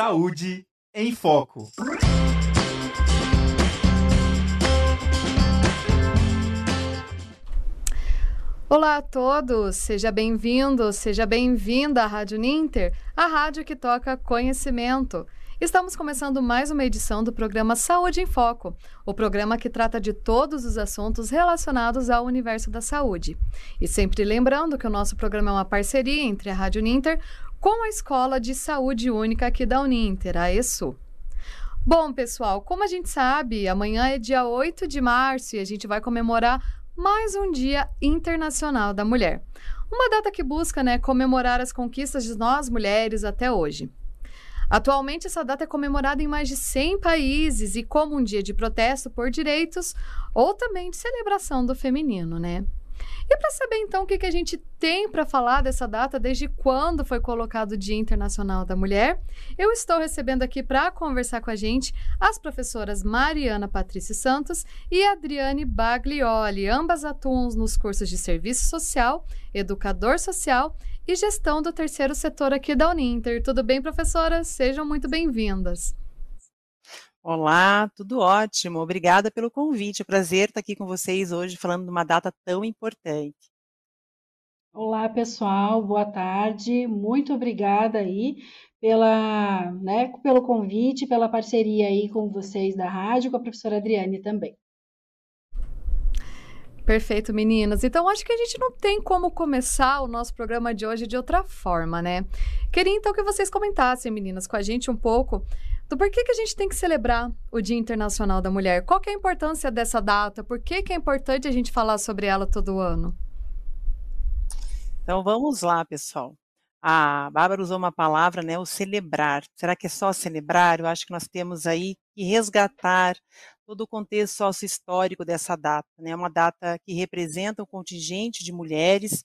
Saúde em Foco. Olá a todos, seja bem-vindo, seja bem-vinda à Rádio Ninter, a rádio que toca conhecimento. Estamos começando mais uma edição do programa Saúde em Foco, o programa que trata de todos os assuntos relacionados ao universo da saúde. E sempre lembrando que o nosso programa é uma parceria entre a Rádio Ninter com a Escola de Saúde Única aqui da Uninter, a ESU. Bom, pessoal, como a gente sabe, amanhã é dia 8 de março e a gente vai comemorar mais um Dia Internacional da Mulher. Uma data que busca né, comemorar as conquistas de nós mulheres até hoje. Atualmente, essa data é comemorada em mais de 100 países e como um dia de protesto por direitos ou também de celebração do feminino, né? E para saber então o que, que a gente tem para falar dessa data, desde quando foi colocado o Dia Internacional da Mulher, eu estou recebendo aqui para conversar com a gente as professoras Mariana Patrícia Santos e Adriane Baglioli. Ambas atuam nos cursos de Serviço Social, Educador Social e Gestão do Terceiro Setor aqui da Uninter. Tudo bem, professoras? Sejam muito bem-vindas. Olá, tudo ótimo. Obrigada pelo convite. É um prazer estar aqui com vocês hoje falando de uma data tão importante. Olá, pessoal. Boa tarde. Muito obrigada aí pela, né, pelo convite, pela parceria aí com vocês da rádio, com a professora Adriane também. Perfeito, meninas. Então, acho que a gente não tem como começar o nosso programa de hoje de outra forma, né? Queria então que vocês comentassem, meninas, com a gente um pouco do porquê que a gente tem que celebrar o Dia Internacional da Mulher. Qual é a importância dessa data? Por que, que é importante a gente falar sobre ela todo ano? Então vamos lá, pessoal. A Bárbara usou uma palavra, né, o celebrar. Será que é só celebrar? Eu acho que nós temos aí que resgatar todo o contexto sócio-histórico dessa data. É né? uma data que representa um contingente de mulheres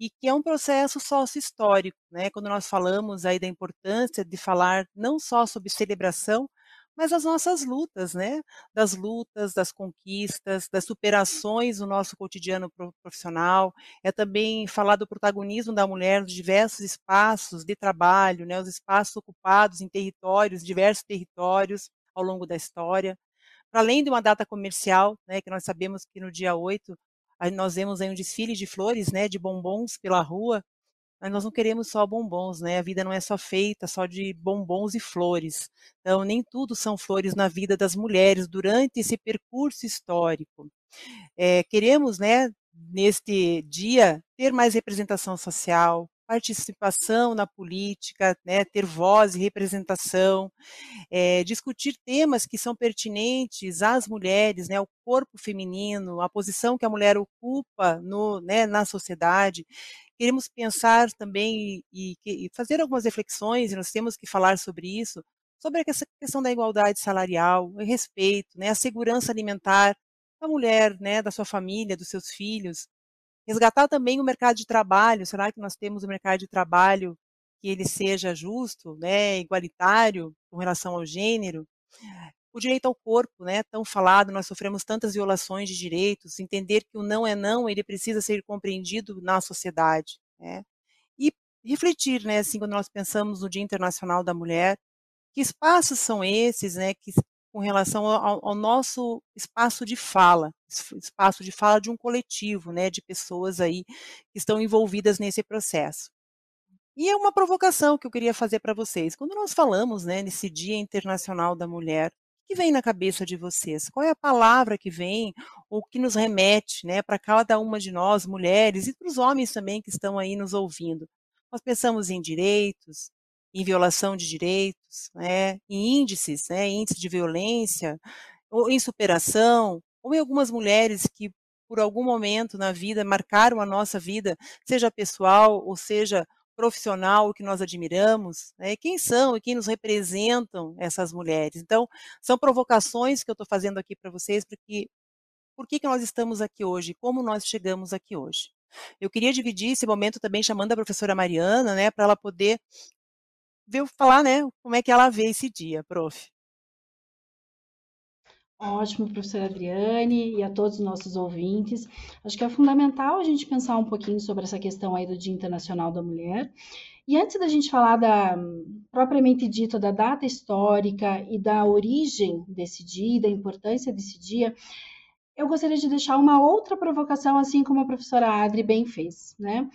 e que é um processo sócio-histórico. Né? Quando nós falamos aí da importância de falar não só sobre celebração, mas as nossas lutas, né? Das lutas, das conquistas, das superações no nosso cotidiano profissional. É também falar do protagonismo da mulher nos diversos espaços de trabalho, né? Os espaços ocupados em territórios, diversos territórios ao longo da história para além de uma data comercial, né, que nós sabemos que no dia 8 nós vemos aí um desfile de flores, né, de bombons pela rua, mas nós não queremos só bombons, né? A vida não é só feita só de bombons e flores. Então, nem tudo são flores na vida das mulheres durante esse percurso histórico. É, queremos, né, neste dia, ter mais representação social, participação na política, né, ter voz e representação, é, discutir temas que são pertinentes às mulheres, né, ao corpo feminino, a posição que a mulher ocupa no, né, na sociedade. Queremos pensar também e, e, fazer algumas reflexões, e nós temos que falar sobre isso, sobre essa questão da igualdade salarial, o respeito, né, a segurança alimentar da mulher, né, da sua família, dos seus filhos, Resgatar também o mercado de trabalho. Será que nós temos um mercado de trabalho que ele seja justo, né, igualitário com relação ao gênero? O direito ao corpo, né, tão falado, nós sofremos tantas violações de direitos, entender que o não é não, ele precisa ser compreendido na sociedade, né? E refletir, né, assim, quando nós pensamos no Dia Internacional da Mulher, que espaços são esses, né, que com relação ao, ao, nosso espaço de fala, espaço de fala de um coletivo, né, de pessoas aí que estão envolvidas nesse processo. E é uma provocação que eu queria fazer para vocês. Quando nós falamos, né, nesse Dia Internacional da Mulher, o que vem na cabeça de vocês? Qual é a palavra que vem ou que nos remete, né, para cada uma de nós, mulheres e para os homens também que estão aí nos ouvindo? Nós pensamos em direitos, em violação de direitos, né, em índices, né, índice de violência, ou em superação, ou em algumas mulheres que por algum momento na vida marcaram a nossa vida, seja pessoal ou seja profissional que nós admiramos, né? quem são e quem nos representam essas mulheres. Então, são provocações que eu estou fazendo aqui para vocês, porque por que, que nós estamos aqui hoje, como nós chegamos aqui hoje. Eu queria dividir esse momento também chamando a professora Mariana, né, para ela poder ver, falar, né, como é que ela vê esse dia, prof. Ótimo, professora Adriane, e a todos os nossos ouvintes. Acho que é fundamental a gente pensar um pouquinho sobre essa questão aí do Dia Internacional da Mulher. E antes da gente falar da propriamente dito da data histórica e da origem desse dia, da importância desse dia, eu gostaria de deixar uma outra provocação, assim como a professora Adri bem fez, né?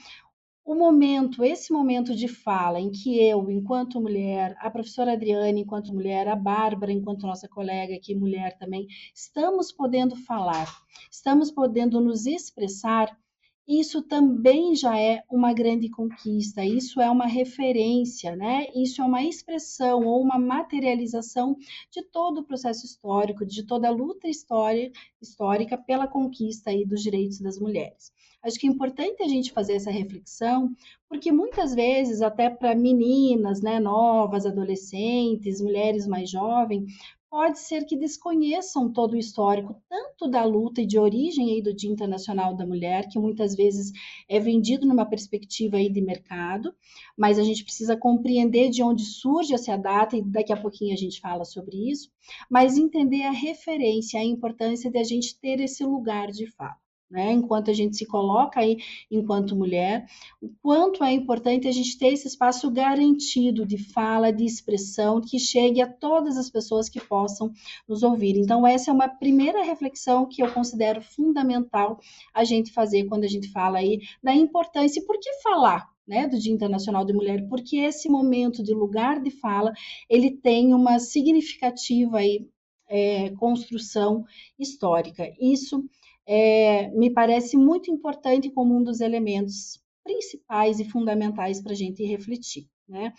O momento, esse momento de fala em que eu, enquanto mulher, a professora Adriane, enquanto mulher, a Bárbara, enquanto nossa colega aqui, mulher também, estamos podendo falar, estamos podendo nos expressar, isso também já é uma grande conquista, isso é uma referência, né? Isso é uma expressão ou uma materialização de todo o processo histórico, de toda a luta histórica pela conquista aí dos direitos das mulheres. Acho que é importante a gente fazer essa reflexão, porque muitas vezes, até para meninas né, novas, adolescentes, mulheres mais jovens, pode ser que desconheçam todo o histórico, tanto da luta e de origem aí do Dia Internacional da Mulher, que muitas vezes é vendido numa perspectiva aí de mercado, mas a gente precisa compreender de onde surge essa data, e daqui a pouquinho a gente fala sobre isso, mas entender a referência, a importância de a gente ter esse lugar de fala né? Enquanto a gente se coloca aí enquanto mulher, o quanto é importante a gente ter esse espaço garantido de fala, de expressão, que chegue a todas as pessoas que possam nos ouvir. Então, essa é uma primeira reflexão que eu considero fundamental a gente fazer quando a gente fala aí da importância e por que falar, né, do Dia Internacional da Mulher, porque esse momento de lugar de fala, ele tem uma significativa aí, é, construção histórica. Isso é, me parece muito importante como um dos elementos principais e fundamentais para a gente refletir. Né?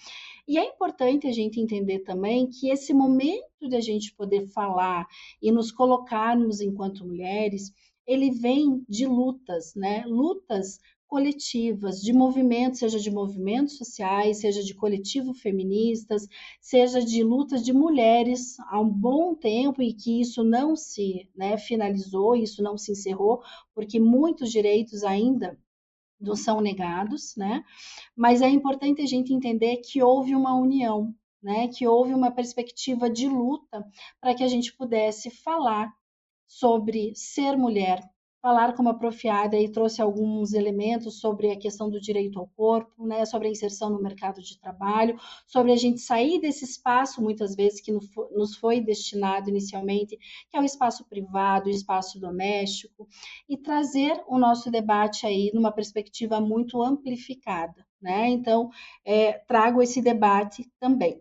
E é importante a gente entender também que esse momento de a gente poder falar e nos colocarmos enquanto mulheres, ele vem de lutas, né? Lutas coletivas, de movimentos, seja de movimentos sociais, seja de coletivos feministas, seja de lutas de mulheres há um bom tempo e que isso não se né, finalizou, isso não se encerrou, porque muitos direitos ainda não são negados, né? Mas é importante a gente entender que houve uma união, né? Que houve uma perspectiva de luta para que a gente pudesse falar sobre ser mulher, falar como apropriada e trouxe alguns elementos sobre a questão do direito ao corpo, né, sobre a inserção no mercado de trabalho, sobre a gente sair desse espaço, muitas vezes, que nos foi destinado inicialmente, que é o espaço privado, o espaço doméstico, e trazer o nosso debate aí numa perspectiva muito amplificada. Né? Então, é, trago esse debate também.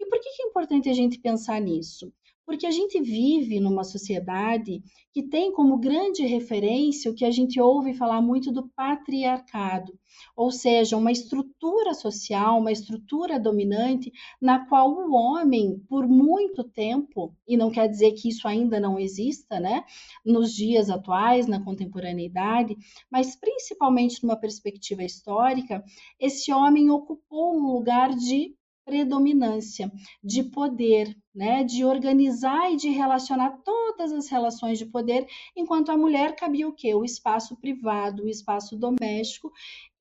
E por que é importante a gente pensar nisso? Porque a gente vive numa sociedade que tem como grande referência o que a gente ouve falar muito do patriarcado, ou seja, uma estrutura social, uma estrutura dominante na qual o homem, por muito tempo, e não quer dizer que isso ainda não exista, né, nos dias atuais, na contemporaneidade, mas principalmente numa perspectiva histórica, esse homem ocupou um lugar de predominância, de poder, né, de organizar e de relacionar todas as relações de poder, enquanto a mulher cabia o quê? O espaço privado, o espaço doméstico,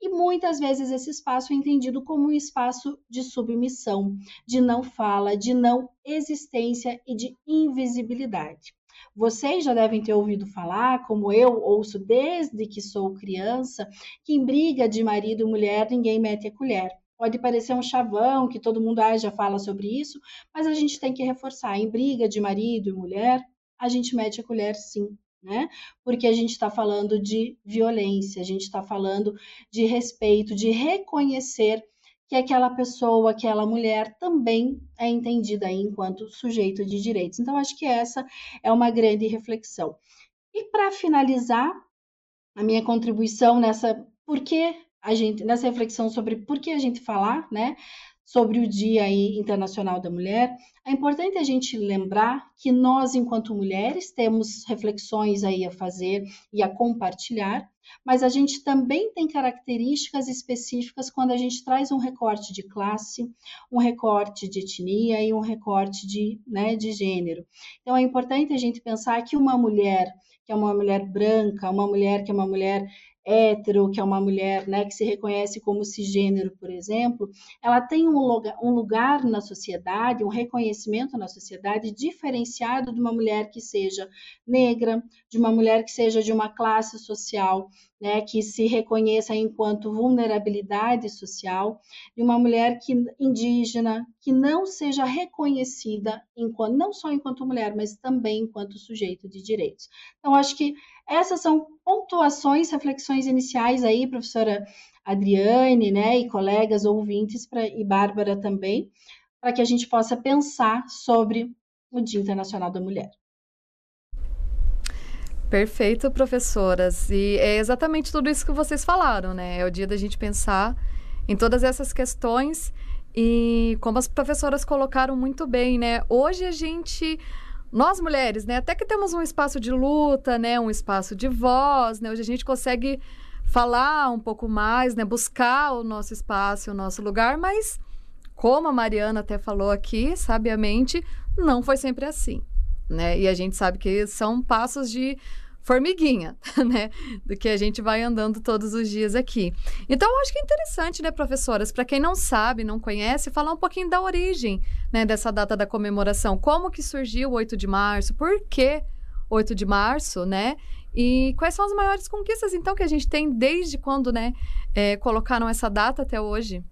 e muitas vezes esse espaço é entendido como um espaço de submissão, de não fala, de não existência e de invisibilidade. Vocês já devem ter ouvido falar, como eu ouço desde que sou criança, que em briga de marido e mulher ninguém mete a colher. Pode parecer um chavão, que todo mundo ah, já fala sobre isso, mas a gente tem que reforçar. Em briga de marido e mulher, a gente mete a colher sim, né? Porque a gente está falando de violência, a gente está falando de respeito, de reconhecer que aquela pessoa, aquela mulher também é entendida aí enquanto sujeito de direitos. Então, acho que essa é uma grande reflexão. E para finalizar, a minha contribuição nessa, por que a gente nessa reflexão sobre por que a gente falar, né, sobre o Dia Internacional da Mulher, é importante a gente lembrar que nós, enquanto mulheres, temos reflexões aí a fazer e a compartilhar, mas a gente também tem características específicas quando a gente traz um recorte de classe, um recorte de etnia e um recorte de, né, de gênero. Então, é importante a gente pensar que uma mulher que é uma mulher branca, uma mulher que é uma mulher hétero, que é uma mulher né, que se reconhece como cisgênero, por exemplo, ela tem um lugar, um lugar na sociedade, um reconhecimento na sociedade diferenciado de uma mulher que seja negra, de uma mulher que seja de uma classe social né, que se reconheça enquanto vulnerabilidade social, de uma mulher que, indígena que não seja reconhecida enquanto, não só enquanto mulher, mas também enquanto sujeito de direitos. Então, acho que essas são pontuações, reflexões iniciais aí, professora Adriane, né, e colegas ouvintes, pra, e Bárbara também, para que a gente possa pensar sobre o Dia Internacional da Mulher. Perfeito, professoras. E é exatamente tudo isso que vocês falaram, né? É o dia da gente pensar em todas essas questões e como as professoras colocaram muito bem, né? Hoje a gente nós mulheres, né, até que temos um espaço de luta, né, um espaço de voz, né, hoje a gente consegue falar um pouco mais, né, buscar o nosso espaço, o nosso lugar, mas como a Mariana até falou aqui, sabiamente, não foi sempre assim, né? E a gente sabe que são passos de formiguinha, né? Do que a gente vai andando todos os dias aqui. Então, eu acho que é interessante, né, professoras, para quem não sabe, não conhece, falar um pouquinho da origem, né, dessa data da comemoração. Como que surgiu o 8 de março? Por que 8 de março, né? E quais são as maiores conquistas, então, que a gente tem desde quando, né, é, colocaram essa data até hoje?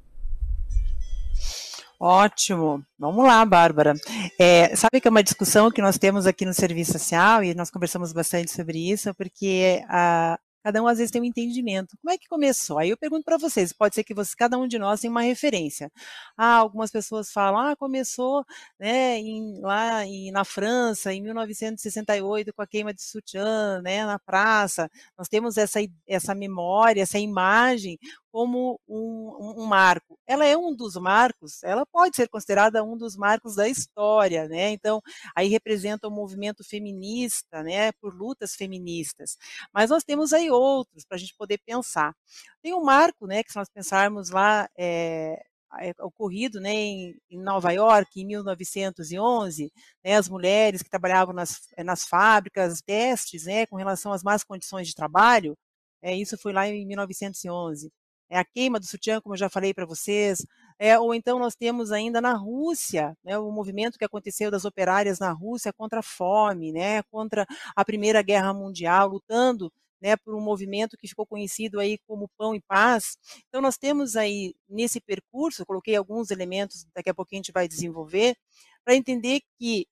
Ótimo. Vamos lá, Bárbara. É, sabe que é uma discussão que nós temos aqui no Serviço Social, e nós conversamos bastante sobre isso, porque a, cada um às vezes tem um entendimento. Como é que começou? Aí eu pergunto para vocês, pode ser que você, cada um de nós tenha uma referência. Ah, algumas pessoas falam, ah, começou né, em, lá em, na França, em 1968, com a queima de sutiã, né, na praça. Nós temos essa, essa memória, essa imagem como um, um, marco. Ela é um dos marcos, ela pode ser considerada um dos marcos da história, né? Então, aí representa o movimento feminista, né? Por lutas feministas. Mas nós temos aí outros para a gente poder pensar. Tem um marco, né? Que se nós pensarmos lá, é, é, ocorrido né, em, Nova York em 1911, né, as mulheres que trabalhavam nas, nas fábricas, testes né, com relação às más condições de trabalho, é, isso foi lá em 1911 é a queima do sutiã, como eu já falei para vocês, é, ou então nós temos ainda na Rússia, né, o movimento que aconteceu das operárias na Rússia contra a fome, né, contra a Primeira Guerra Mundial, lutando né, por um movimento que ficou conhecido aí como Pão e Paz. Então nós temos aí nesse percurso, coloquei alguns elementos, daqui a pouquinho a gente vai desenvolver, para entender que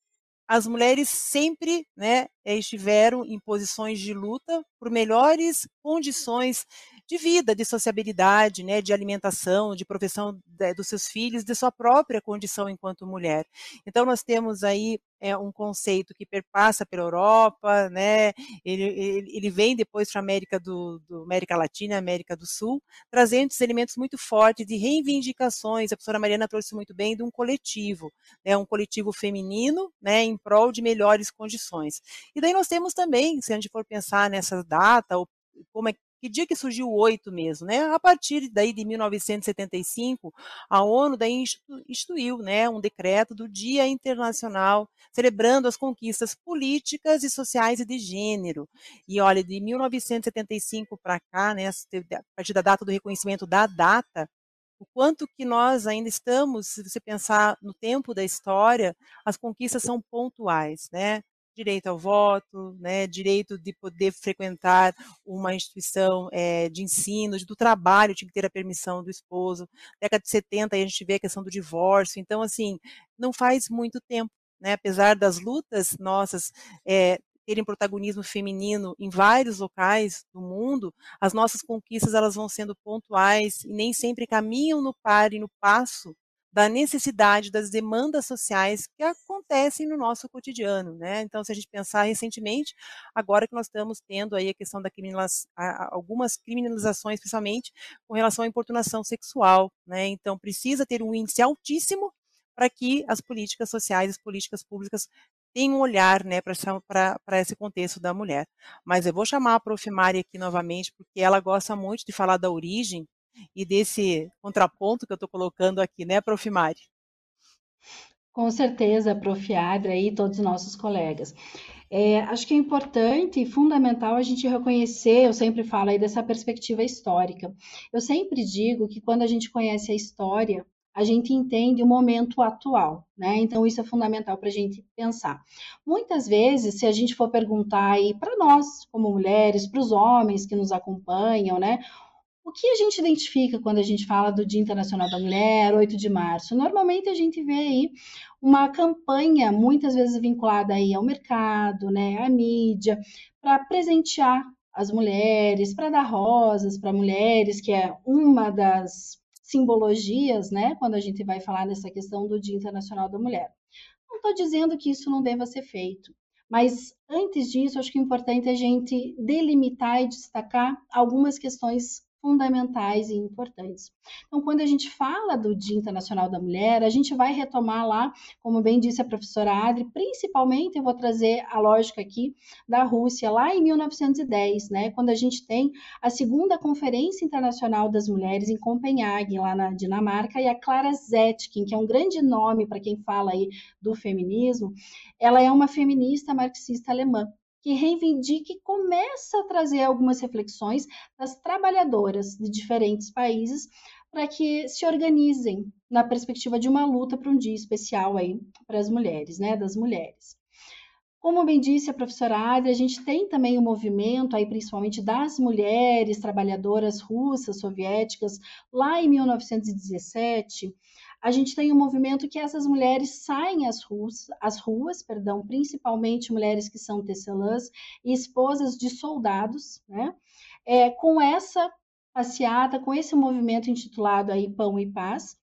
as mulheres sempre né, estiveram em posições de luta por melhores condições de vida, de sociabilidade, né, de alimentação, de profissão de, dos seus filhos, de sua própria condição enquanto mulher. Então nós temos aí é, um conceito que perpassa pela Europa, né, ele, ele, ele vem depois para a América do, do, América Latina, América do Sul, trazendo esses elementos muito fortes de reivindicações. A professora Mariana trouxe muito bem de um coletivo, né, um coletivo feminino, né, em prol de melhores condições. E daí nós temos também, se a gente for pensar nessa data, como é que dia que surgiu o 8 mesmo, né? A partir daí de 1975, a ONU daí instituiu, né, um decreto do Dia Internacional celebrando as conquistas políticas e sociais e de gênero. E olha, de 1975 para cá, né, a partir da data do reconhecimento da data, o quanto que nós ainda estamos, se você pensar no tempo da história, as conquistas são pontuais, né? Direito ao voto, né, direito de poder frequentar uma instituição é, de ensino, do trabalho, tinha que ter a permissão do esposo. Década de 70 a gente vê a questão do divórcio. Então, assim, não faz muito tempo, né, apesar das lutas nossas é, terem protagonismo feminino em vários locais do mundo, as nossas conquistas elas vão sendo pontuais e nem sempre caminham no par e no passo da necessidade das demandas sociais que acontecem no nosso cotidiano, né? Então, se a gente pensar recentemente, agora que nós estamos tendo aí a questão da criminalização, algumas criminalizações, principalmente com relação à importunação sexual, né? Então, precisa ter um índice altíssimo para que as políticas sociais, as políticas públicas tenham um olhar né, para esse contexto da mulher. Mas eu vou chamar a Prof. Mari aqui novamente, porque ela gosta muito de falar da origem e desse contraponto que eu estou colocando aqui, né, Prof. Mari? Com certeza, Prof. Adra e todos os nossos colegas. É, acho que é importante e fundamental a gente reconhecer, eu sempre falo aí dessa perspectiva histórica. Eu sempre digo que quando a gente conhece a história, a gente entende o momento atual, né? Então, isso é fundamental para a gente pensar. Muitas vezes, se a gente for perguntar aí para nós, como mulheres, para os homens que nos acompanham, né? O que a gente identifica quando a gente fala do Dia Internacional da Mulher, 8 de março? Normalmente a gente vê aí uma campanha, muitas vezes vinculada aí ao mercado, né, à mídia, para presentear as mulheres, para dar rosas para mulheres, que é uma das simbologias, né, quando a gente vai falar nessa questão do Dia Internacional da Mulher. Não estou dizendo que isso não deva ser feito, mas antes disso, acho que é importante a gente delimitar e destacar algumas questões fundamentais e importantes. Então, quando a gente fala do Dia Internacional da Mulher, a gente vai retomar lá, como bem disse a professora Adri, principalmente eu vou trazer a lógica aqui da Rússia, lá em 1910, né, quando a gente tem a segunda Conferência Internacional das Mulheres em Copenhague, lá na Dinamarca, e a Clara Zetkin, que é um grande nome para quem fala aí do feminismo, ela é uma feminista marxista alemã que reivindica e começa a trazer algumas reflexões das trabalhadoras de diferentes países para que se organizem na perspectiva de uma luta para um dia especial aí para as mulheres, né, das mulheres. Como bem disse a professora Adria, a gente tem também o um movimento aí principalmente das mulheres trabalhadoras russas, soviéticas, lá em 1917, a gente tem um movimento que essas mulheres saem às ruas, às ruas perdão, principalmente mulheres que são tecelãs e esposas de soldados, né? É, com essa passeata, com esse movimento intitulado aí Pão e Paz,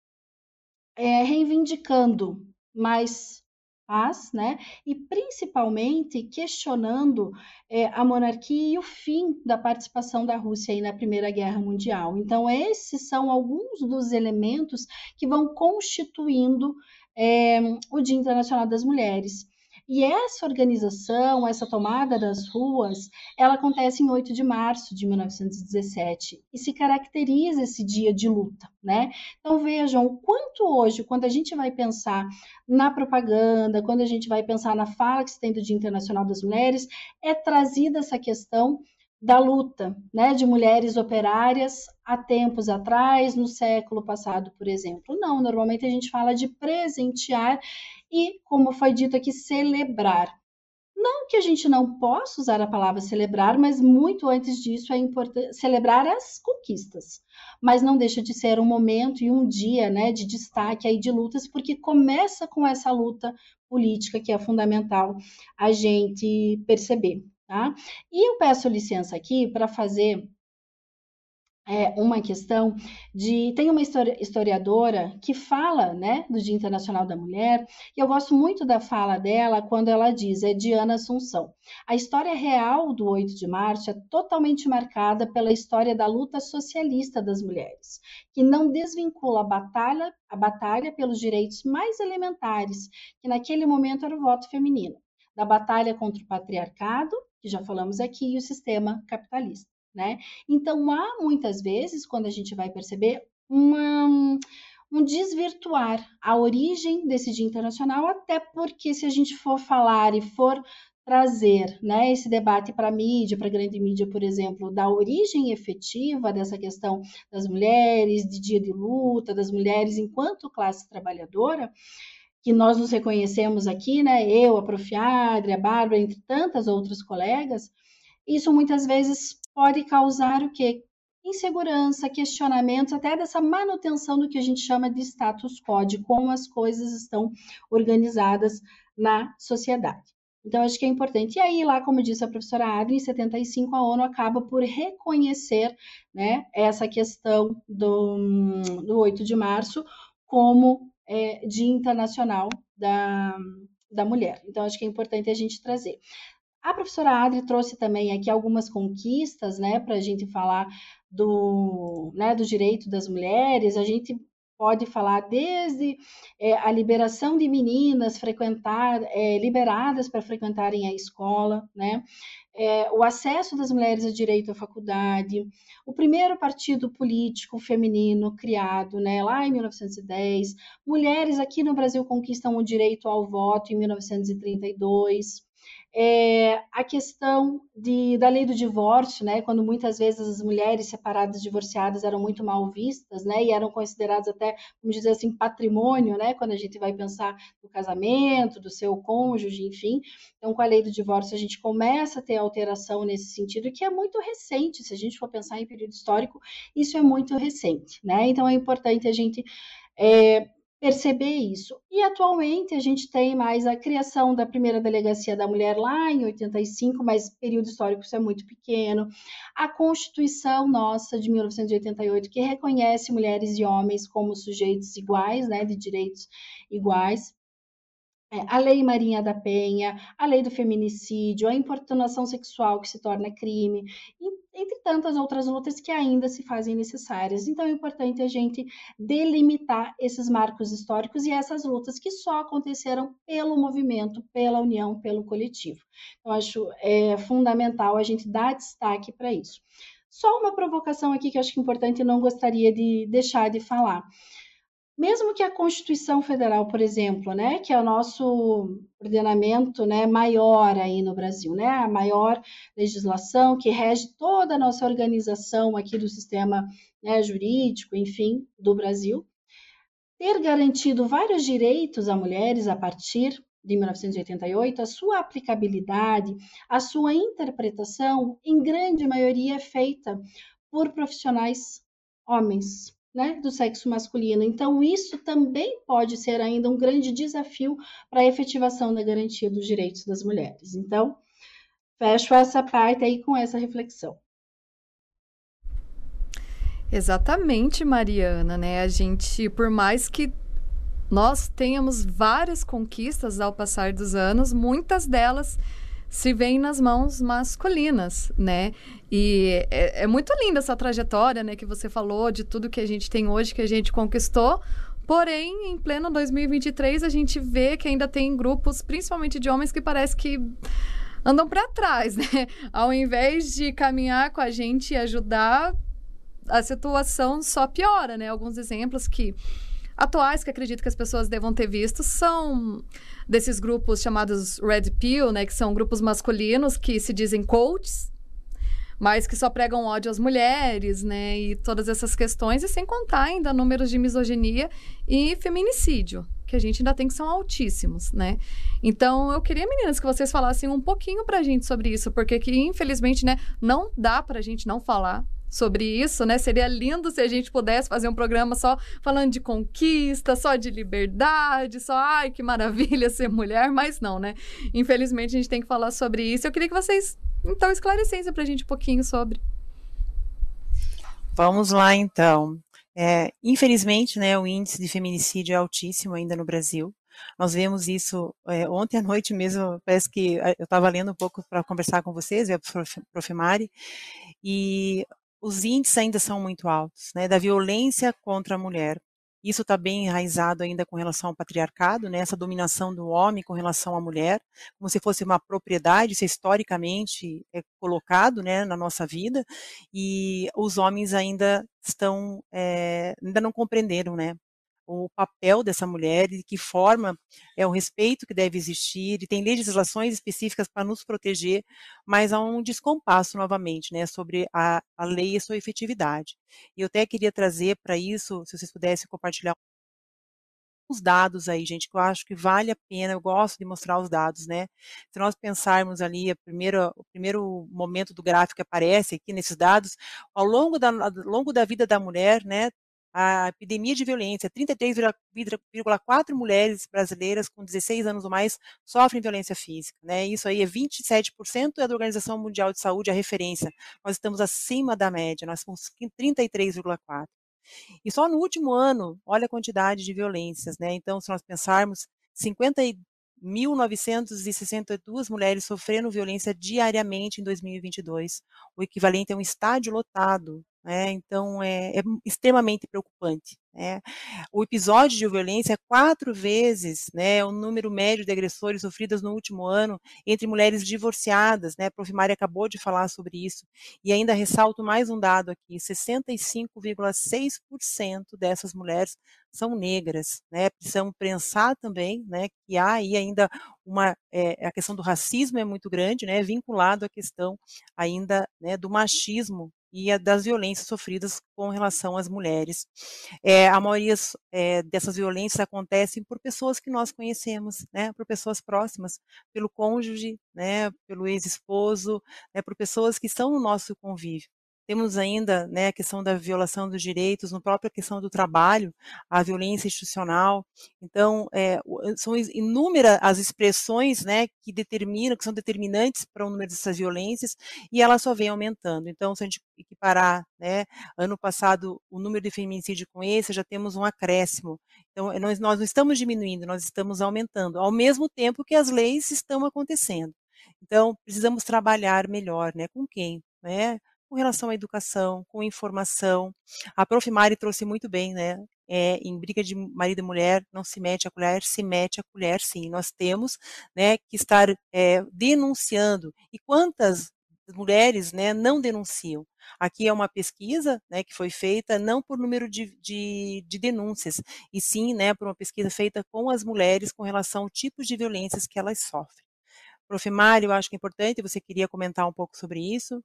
é, reivindicando mais paz, né? E principalmente questionando é, a monarquia e o fim da participação da Rússia na Primeira Guerra Mundial. Então, esses são alguns dos elementos que vão constituindo é, o Dia Internacional das Mulheres. E essa organização, essa tomada das ruas, ela acontece em 8 de março de 1917 e se caracteriza esse dia de luta, né? Então vejam quanto hoje, quando a gente vai pensar na propaganda, quando a gente vai pensar na fala que se tem do Dia Internacional das Mulheres, é trazida essa questão da luta, né, de mulheres operárias há tempos atrás, no século passado, por exemplo. Não, normalmente a gente fala de presentear e, como foi dito aqui, celebrar. Não que a gente não possa usar a palavra celebrar, mas muito antes disso é importante celebrar as conquistas. Mas não deixa de ser um momento e um dia né, de destaque aí de lutas, porque começa com essa luta política que é fundamental a gente perceber. Tá? E eu peço licença aqui para fazer é, uma questão de tem uma historiadora que fala né do Dia Internacional da Mulher e eu gosto muito da fala dela quando ela diz é Diana Assunção. A história real do 8 de março é totalmente marcada pela história da luta socialista das mulheres que não desvincula a batalha a batalha pelos direitos mais elementares que naquele momento era o voto feminino da batalha contra o patriarcado que já falamos aqui e o sistema capitalista né? Então, há muitas vezes, quando a gente vai perceber, uma, um desvirtuar a origem desse Dia Internacional, até porque se a gente for falar e for trazer né, esse debate para a mídia, para a grande mídia, por exemplo, da origem efetiva dessa questão das mulheres, de dia de luta, das mulheres enquanto classe trabalhadora, que nós nos reconhecemos aqui, né, eu, a Profiadre, a Bárbara, entre tantas outras colegas, isso muitas vezes pode causar o quê? Insegurança, questionamentos, até dessa manutenção do que a gente chama de status quo, de como as coisas estão organizadas na sociedade. Então, acho que é importante. E aí, lá, como disse a professora Adri, em 75, a ONU acaba por reconhecer né, essa questão do, do 8 de março como é, Dia Internacional da, da Mulher. Então, acho que é importante a gente trazer. A professora Adri trouxe também aqui algumas conquistas, né, para a gente falar do, né, do direito das mulheres. A gente pode falar desde é, a liberação de meninas frequentar, é, liberadas para frequentarem a escola, né? É, o acesso das mulheres ao direito à faculdade, o primeiro partido político feminino criado, né, lá em 1910, mulheres aqui no Brasil conquistam o direito ao voto em 1932, é, a questão de, da lei do divórcio, né, quando muitas vezes as mulheres separadas, divorciadas eram muito mal vistas, né, e eram consideradas até, vamos dizer assim, patrimônio, né, quando a gente vai pensar no casamento, do seu cônjuge, enfim. Então, com a lei do divórcio, a gente começa a ter alteração nesse sentido, que é muito recente, se a gente for pensar em período histórico, isso é muito recente, né, então é importante a gente é, perceber isso. E atualmente a gente tem mais a criação da primeira delegacia da mulher lá em 85, mas período histórico isso é muito pequeno. A Constituição nossa de 1988 que reconhece mulheres e homens como sujeitos iguais, né, de direitos iguais. É, a Lei Marinha da Penha, a Lei do Feminicídio, a importunação sexual que se torna crime, entre tantas outras lutas que ainda se fazem necessárias. Então é importante a gente delimitar esses marcos históricos e essas lutas que só aconteceram pelo movimento, pela união, pelo coletivo. Eu acho é, fundamental a gente dar destaque para isso. Só uma provocação aqui que eu acho que é importante e não gostaria de deixar de falar mesmo que a Constituição Federal, por exemplo, né, que é o nosso ordenamento, né, maior aí no Brasil, né, a maior legislação que rege toda a nossa organização aqui do sistema né, jurídico, enfim, do Brasil, ter garantido vários direitos a mulheres a partir de 1988, a sua aplicabilidade, a sua interpretação, em grande maioria é feita por profissionais homens, né, do sexo masculino. Então, isso também pode ser ainda um grande desafio para a efetivação da garantia dos direitos das mulheres. Então, fecho essa parte aí com essa reflexão. Exatamente, Mariana, né? A gente, por mais que nós tenhamos várias conquistas ao passar dos anos, muitas delas se vêem nas mãos masculinas, né? E é, é, muito linda essa trajetória, né, que você falou de tudo que a gente tem hoje, que a gente conquistou. Porém, em pleno 2023, a gente vê que ainda tem grupos, principalmente de homens, que parece que andam para trás, né? Ao invés de caminhar com a gente e ajudar, a situação só piora, né? Alguns exemplos que atuais que acredito que as pessoas devam ter visto são desses grupos chamados Red Pill, né, que são grupos masculinos que se dizem coaches, mas que só pregam ódio às mulheres, né, e todas essas questões, e sem contar ainda números de misoginia e feminicídio, que a gente ainda tem que são altíssimos, né? Então, eu queria, meninas, que vocês falassem um pouquinho pra gente sobre isso, porque que, infelizmente, né, não dá pra gente não falar sobre isso, né? Seria lindo se a gente pudesse fazer um programa só falando de conquista, só de liberdade, só ai que maravilha ser mulher, mas não, né? Infelizmente a gente tem que falar sobre isso. Eu queria que vocês então esclarecessem para a gente um pouquinho sobre. Vamos lá então. É, infelizmente, né, o índice de feminicídio é altíssimo ainda no Brasil. Nós vemos isso é, ontem à noite mesmo, parece que é, eu estava lendo um pouco para conversar com vocês, a Profimari, e os índices ainda são muito altos, né, da violência contra a mulher. Isso está bem enraizado ainda com relação ao patriarcado, né, essa dominação do homem com relação à mulher, como se fosse uma propriedade, isso é historicamente é colocado né, na nossa vida, e os homens ainda estão, é, ainda não compreenderam, né, o papel dessa mulher e de que forma é o respeito que deve existir, e tem legislações específicas para nos proteger, mas há um descompasso novamente, né, sobre a, a lei e sua efetividade. E eu até queria trazer para isso, se vocês pudessem compartilhar uns dados aí, gente, que eu acho que vale a pena, eu gosto de mostrar os dados, né? Se nós pensarmos ali, a primeira, o primeiro momento do gráfico que aparece aqui nesses dados, ao longo da, ao longo da vida da mulher, né, a epidemia de violência, 33,4 mulheres brasileiras com 16 anos ou mais sofrem violência física, né? Isso aí é 27% é da Organização Mundial de Saúde a referência. Nós estamos acima da média, nós somos 33,4. E só no último ano, olha a quantidade de violências, né? Então, se nós pensarmos, 50.962 mulheres sofrendo violência diariamente em 2022, o equivalente a um estádio lotado né? então é, é extremamente preocupante. Né? O episódio de violência é quatro vezes né, o número médio de agressores sofridas no último ano entre mulheres divorciadas. Né? A Profimari acabou de falar sobre isso. E ainda ressalto mais um dado aqui: 65,6% dessas mulheres são negras. Né? Precisamos pensar também né, que há aí ainda uma. É, a questão do racismo é muito grande, né, vinculado à questão ainda né, do machismo e das violências sofridas com relação às mulheres. É, a maioria é, dessas violências acontecem por pessoas que nós conhecemos, né, por pessoas próximas, pelo cônjuge, né, pelo ex-esposo, né, por pessoas que estão no nosso convívio. Temos ainda né, a questão da violação dos direitos, na própria questão do trabalho, a violência institucional. Então, é, são inúmeras as expressões né, que determinam, que são determinantes para o número dessas violências, e ela só vem aumentando. Então, se a gente equiparar, né, ano passado, o número de feminicídio com esse, já temos um acréscimo. Então, nós, nós não estamos diminuindo, nós estamos aumentando, ao mesmo tempo que as leis estão acontecendo. Então, precisamos trabalhar melhor, né? Com quem? Né? Com relação à educação, com informação. A Prof. Mari trouxe muito bem, né? É, em briga de marido e mulher, não se mete a colher, se mete a colher, sim. Nós temos né, que estar é, denunciando. E quantas mulheres né, não denunciam? Aqui é uma pesquisa né, que foi feita não por número de, de, de, denúncias, e sim né, por uma pesquisa feita com as mulheres com relação ao tipo de violências que elas sofrem. Prof. Mário, eu acho que é importante, você queria comentar um pouco sobre isso?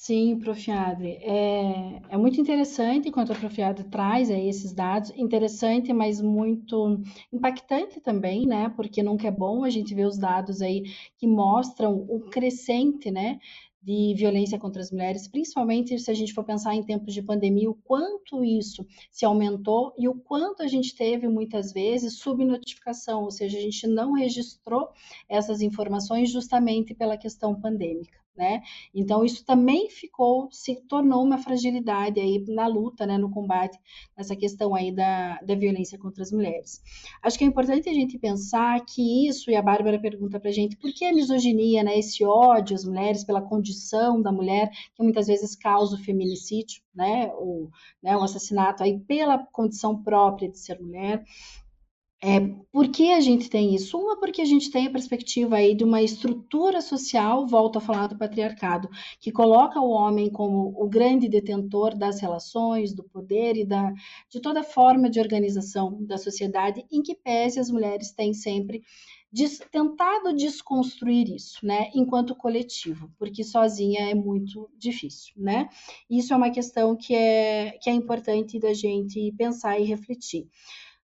Sim, Prof. Adri. É, é muito interessante quando a Prof. Adri traz aí esses dados. Interessante, mas muito impactante também, né? Porque nunca é bom a gente ver os dados aí que mostram o crescente, né? de violência contra as mulheres, principalmente se a gente for pensar em tempos de pandemia, o quanto isso se aumentou e o quanto a gente teve muitas vezes subnotificação, ou seja, a gente não registrou essas informações justamente pela questão pandêmica né? Então isso também ficou, se tornou uma fragilidade aí na luta, né, no combate nessa questão aí da, da violência contra as mulheres. Acho que é importante a gente pensar que isso, e a Bárbara pergunta para a gente, por que a misoginia, né, esse ódio às mulheres pela condição da mulher, que muitas vezes causa o feminicídio, né, o, né, o assassinato aí pela condição própria de ser mulher, é, por que a gente tem isso? Uma, porque a gente tem a perspectiva aí de uma estrutura social, volto a falar do patriarcado, que coloca o homem como o grande detentor das relações, do poder e da, de toda forma de organização da sociedade, em que pese as mulheres têm sempre des, tentado desconstruir isso, né, enquanto coletivo, porque sozinha é muito difícil, né? Isso é uma questão que é, que é importante da gente pensar e refletir.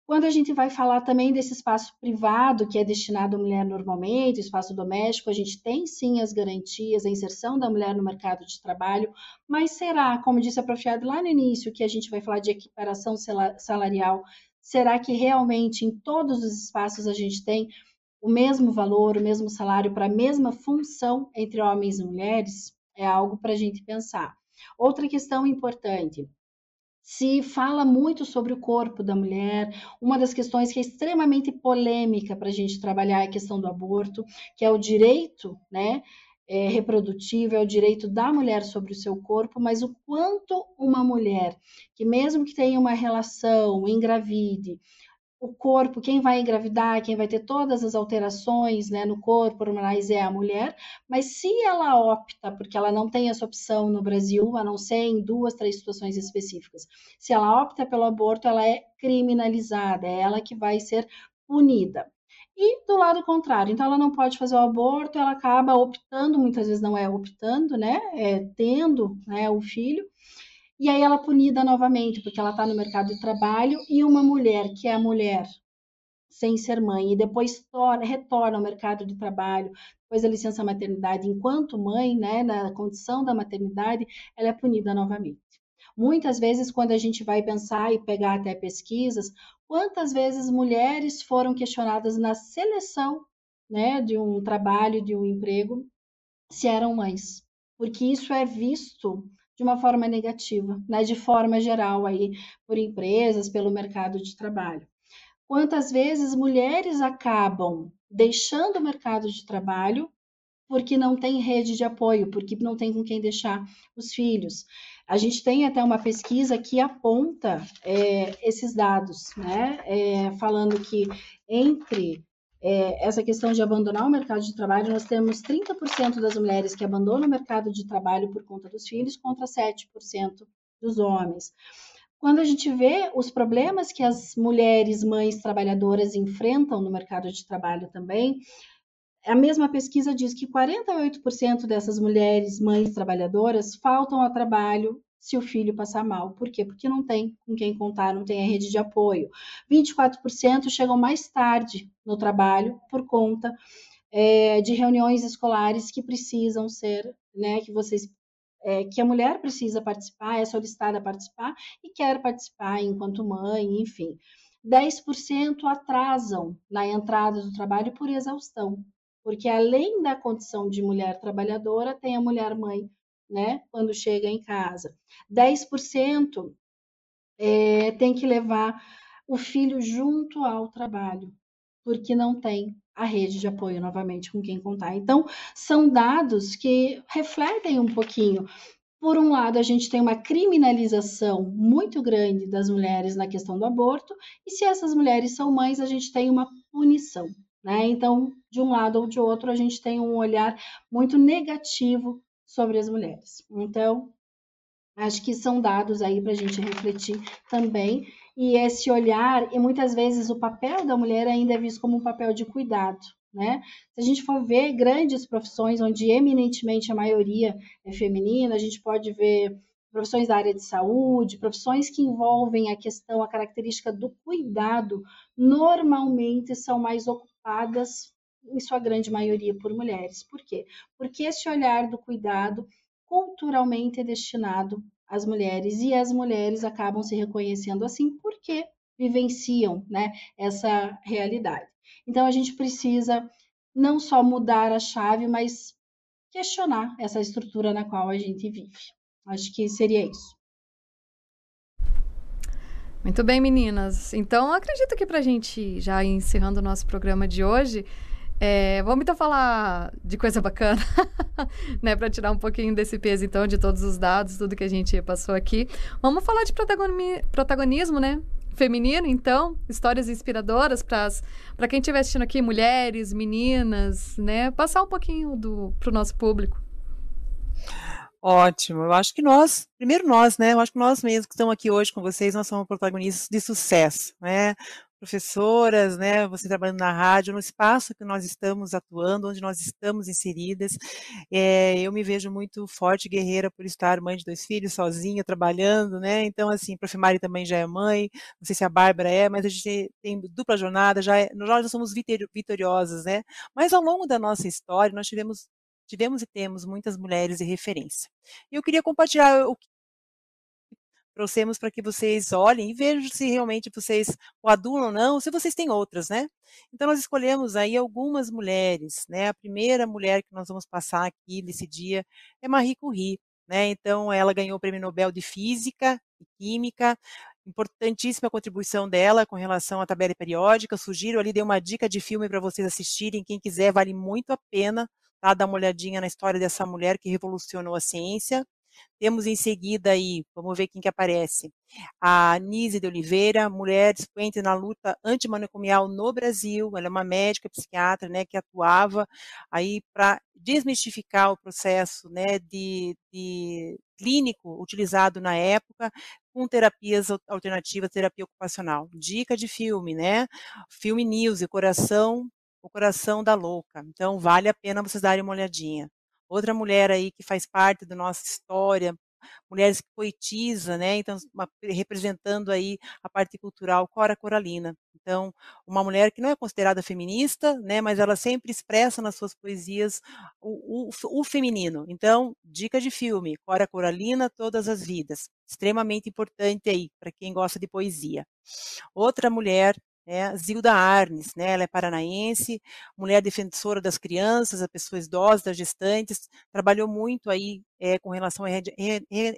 Quando a gente vai falar também desse espaço privado, que é destinado à mulher normalmente, espaço doméstico, a gente tem sim as garantias, a inserção da mulher no mercado de trabalho, mas será, como disse a Profiado lá no início, que a gente vai falar de equiparação salarial, será que realmente em todos os espaços a gente tem o mesmo valor, o mesmo salário para a mesma função entre homens e mulheres? É algo para a gente pensar. Outra questão importante, se fala muito sobre o corpo da mulher. Uma das questões que é extremamente polêmica para a gente trabalhar é a questão do aborto, que é o direito, né? É, reprodutivo, é o direito da mulher sobre o seu corpo, mas o quanto uma mulher que, mesmo que tenha uma relação, engravide, o corpo, quem vai engravidar, quem vai ter todas as alterações né, no corpo hormonais é a mulher, mas se ela opta, porque ela não tem essa opção no Brasil, a não ser em duas, três situações específicas, se ela opta pelo aborto, ela é criminalizada, é ela que vai ser punida. E do lado contrário, então ela não pode fazer o aborto, ela acaba optando, muitas vezes não é optando, né, é tendo né, o filho, e aí ela é punida novamente, porque ela está no mercado de trabalho, e uma mulher que é mulher sem ser mãe e depois torna, retorna ao mercado de trabalho, depois da licença maternidade, enquanto mãe, né, na condição da maternidade, ela é punida novamente. Muitas vezes, quando a gente vai pensar e pegar até pesquisas, quantas vezes mulheres foram questionadas na seleção né, de um trabalho, de um emprego, se eram mães? Porque isso é visto de uma forma negativa, né, de forma geral aí por empresas, pelo mercado de trabalho. Quantas vezes mulheres acabam deixando o mercado de trabalho porque não tem rede de apoio, porque não tem com quem deixar os filhos. A gente tem até uma pesquisa que aponta é, esses dados, né? É, falando que entre é, essa questão de abandonar o mercado de trabalho, nós temos 30% das mulheres que abandonam o mercado de trabalho por conta dos filhos, contra 7% dos homens. Quando a gente vê os problemas que as mulheres, mães trabalhadoras enfrentam no mercado de trabalho também, a mesma pesquisa diz que 48% dessas mulheres, mães trabalhadoras, faltam ao trabalho se o filho passar mal. Por quê? Porque não tem com quem contar, não tem a rede de apoio. 24% chegam mais tarde no trabalho por conta é, de reuniões escolares que precisam ser, né, que vocês é, que a mulher precisa participar, é solicitada a participar e quer participar enquanto mãe, enfim. 10% atrasam na entrada do trabalho por exaustão, porque além da condição de mulher trabalhadora, tem a mulher mãe, né, quando chega em casa. 10% é, tem que levar o filho junto ao trabalho, porque não tem a rede de apoio novamente com quem contar. Então, são dados que refletem um pouquinho. Por um lado, a gente tem uma criminalização muito grande das mulheres na questão do aborto, e se essas mulheres são mães, a gente tem uma punição né? Então, de um lado ou de outro, a gente tem um olhar muito negativo sobre as mulheres. Então, acho que são dados aí para a gente refletir também. E esse olhar, e muitas vezes o papel da mulher ainda é visto como um papel de cuidado, né? Se a gente for ver grandes profissões onde eminentemente a maioria é feminina, a gente pode ver profissões da área de saúde, profissões que envolvem a questão, a característica do cuidado, normalmente são mais ocupadas, em sua grande maioria, por mulheres. Por quê? Porque esse olhar do cuidado culturalmente é destinado às mulheres e as mulheres acabam se reconhecendo assim porque vivenciam né, essa realidade. Então a gente precisa não só mudar a chave, mas questionar essa estrutura na qual a gente vive. Acho que seria isso. Muito bem, meninas. Então, acredito que para a gente já encerrando o nosso programa de hoje, é, vamos então falar de coisa bacana, né? Para tirar um pouquinho desse peso, então, de todos os dados, tudo que a gente passou aqui. Vamos falar de protagonismo, né? Feminino, então, histórias inspiradoras para quem estiver assistindo aqui, mulheres, meninas, né? Passar um pouquinho para o nosso público. Ótimo. Eu acho que nós, primeiro nós, né? Eu acho que nós mesmos que estamos aqui hoje com vocês, nós somos protagonistas de sucesso, né? Professoras, né? Você trabalhando na rádio, no espaço que nós estamos atuando, onde nós estamos inseridas. É, eu me vejo muito forte, guerreira, por estar mãe de dois filhos, sozinha, trabalhando, né? Então, assim, a Prof. Mari também já é mãe, não sei se a Bárbara é, mas a gente tem dupla jornada, já é, nós já somos vitoriosas, né? Mas ao longo da nossa história, nós tivemos tivemos e temos muitas mulheres de referência. E eu queria compartilhar o trouxemos para que vocês olhem e vejam se realmente vocês coadulam ou não, se vocês têm outras, né? Então nós escolhemos aí algumas mulheres, né? A primeira mulher que nós vamos passar aqui nesse dia é Marie Curie, né? Então ela ganhou o Prêmio Nobel de Física e Química, importantíssima contribuição dela com relação à tabela periódica. Sugiro ali dei uma dica de filme para vocês assistirem, quem quiser vale muito a pena tá? Dar uma olhadinha na história dessa mulher que revolucionou a ciência. Temos em seguida aí, vamos ver quem que aparece, a Nise de Oliveira, mulher expoente na luta antimanicomial no Brasil, ela é uma médica psiquiatra, né, que atuava aí para desmistificar o processo, né, de, de clínico utilizado na época com terapias alternativas, terapia ocupacional. Dica de filme, né? Filme News, Coração o Coração da Louca. Então, vale a pena vocês darem uma olhadinha. Outra mulher aí que faz parte da nossa história, mulheres que poetisa, né? Então, uma, representando aí a parte cultural, Cora Coralina. Então, uma mulher que não é considerada feminista, né? Mas ela sempre expressa nas suas poesias o, o, o feminino. Então, dica de filme, Cora Coralina, Todas as Vidas. Extremamente importante aí, para quem gosta de poesia. Outra mulher né? Zilda Arnes, né? ela é paranaense, mulher defensora das crianças, das pessoas idosas, das gestantes, trabalhou muito aí é, com relação à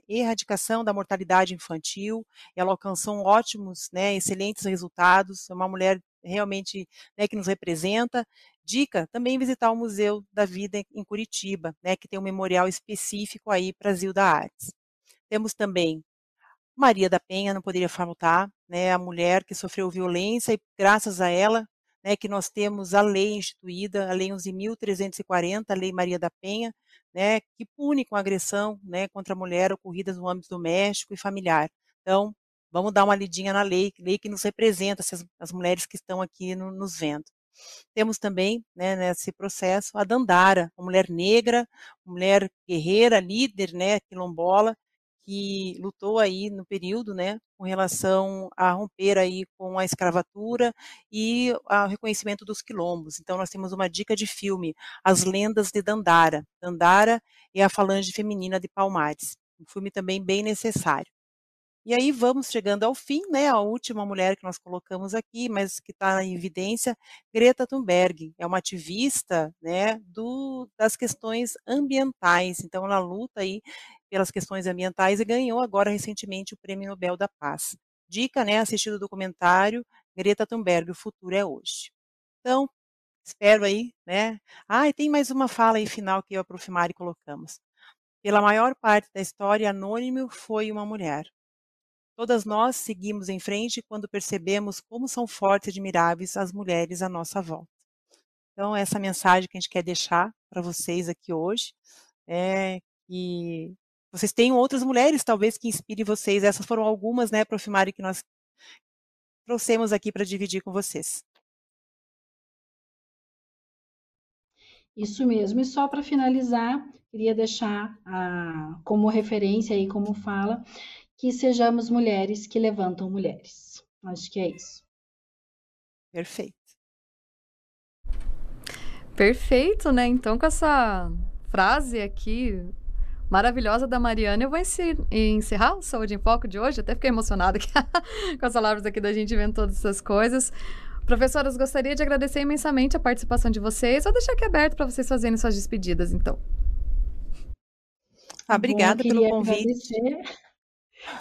erradicação da mortalidade infantil, ela alcançou ótimos, né, excelentes resultados, é uma mulher realmente né, que nos representa, Dica também visitar o Museu da Vida em Curitiba, né, que tem um memorial específico aí para Zilda Artes. Temos também Maria da Penha, não poderia faltar, né, a mulher que sofreu violência e graças a ela, né, que nós temos a lei instituída, a lei 11.340, a lei Maria da Penha, né, que pune com agressão, né, contra a mulher ocorridas no âmbito doméstico e familiar. Então, vamos dar uma lidinha na lei, lei que nos representa, as, as mulheres que estão aqui no, nos vendo. Temos também, né, nesse processo, a Dandara, uma mulher negra, mulher guerreira, líder, né, quilombola, que lutou aí no período, né, com relação a romper aí com a escravatura e o reconhecimento dos quilombos. Então nós temos uma dica de filme, As Lendas de Dandara. Dandara é a falange feminina de Palmares. Um filme também bem necessário. E aí vamos chegando ao fim, né? A última mulher que nós colocamos aqui, mas que está em evidência, Greta Thunberg, é uma ativista, né, do, das questões ambientais. Então ela luta aí pelas questões ambientais e ganhou agora recentemente o Prêmio Nobel da Paz. Dica, né? Assistir o documentário Greta Thunberg, o futuro é hoje. Então espero aí, né? Ah, e tem mais uma fala aí final que eu e colocamos. Pela maior parte da história, Anônimo foi uma mulher. Todas nós seguimos em frente quando percebemos como são fortes e admiráveis as mulheres à nossa volta. Então, essa mensagem que a gente quer deixar para vocês aqui hoje é que vocês tenham outras mulheres, talvez, que inspirem vocês. Essas foram algumas, né, Profimari, que nós trouxemos aqui para dividir com vocês. Isso mesmo. E só para finalizar, queria deixar a, como referência e como fala que sejamos mulheres que levantam mulheres. Acho que é isso. Perfeito. Perfeito, né? Então, com essa frase aqui maravilhosa da Mariana, eu vou encerrar o Saúde em Foco de hoje. Até fiquei emocionada com as palavras aqui da gente vendo todas essas coisas. Professoras, gostaria de agradecer imensamente a participação de vocês. Vou deixar aqui aberto para vocês fazerem suas despedidas, então. Ah, obrigada Bom, pelo convite. Agradecer.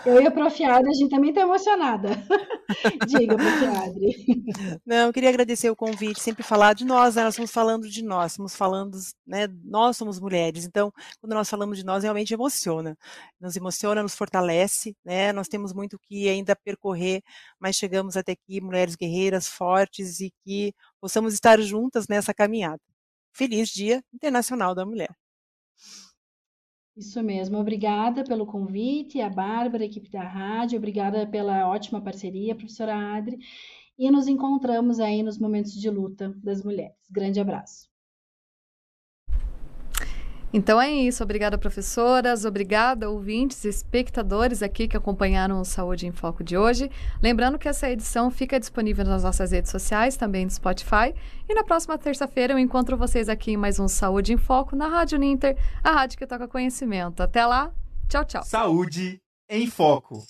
Eu e a Prof. Adri, a gente também está emocionada. Diga, Prof. Adri. Não, eu queria agradecer o convite, sempre falar de nós, né? nós estamos falando de nós, estamos falando, né? Nós somos mulheres, então, quando nós falamos de nós, realmente emociona. Nos emociona, nos fortalece, né? Nós temos muito que ainda percorrer, mas chegamos até aqui, mulheres guerreiras, fortes e que possamos estar juntas nessa caminhada. Feliz Dia Internacional da Mulher. Isso mesmo. Obrigada pelo convite, a Bárbara, a equipe da rádio, obrigada pela ótima parceria, professora Adri. E nos encontramos aí nos momentos de luta das mulheres. Grande abraço. Então é isso. Obrigada, professoras. Obrigada, ouvintes espectadores aqui que acompanharam o Saúde em Foco de hoje. Lembrando que essa edição fica disponível nas nossas redes sociais, também no Spotify. E na próxima terça-feira eu encontro vocês aqui em mais um Saúde em Foco na Rádio Ninter, a rádio que toca conhecimento. Até lá. Tchau, tchau. Saúde em Foco.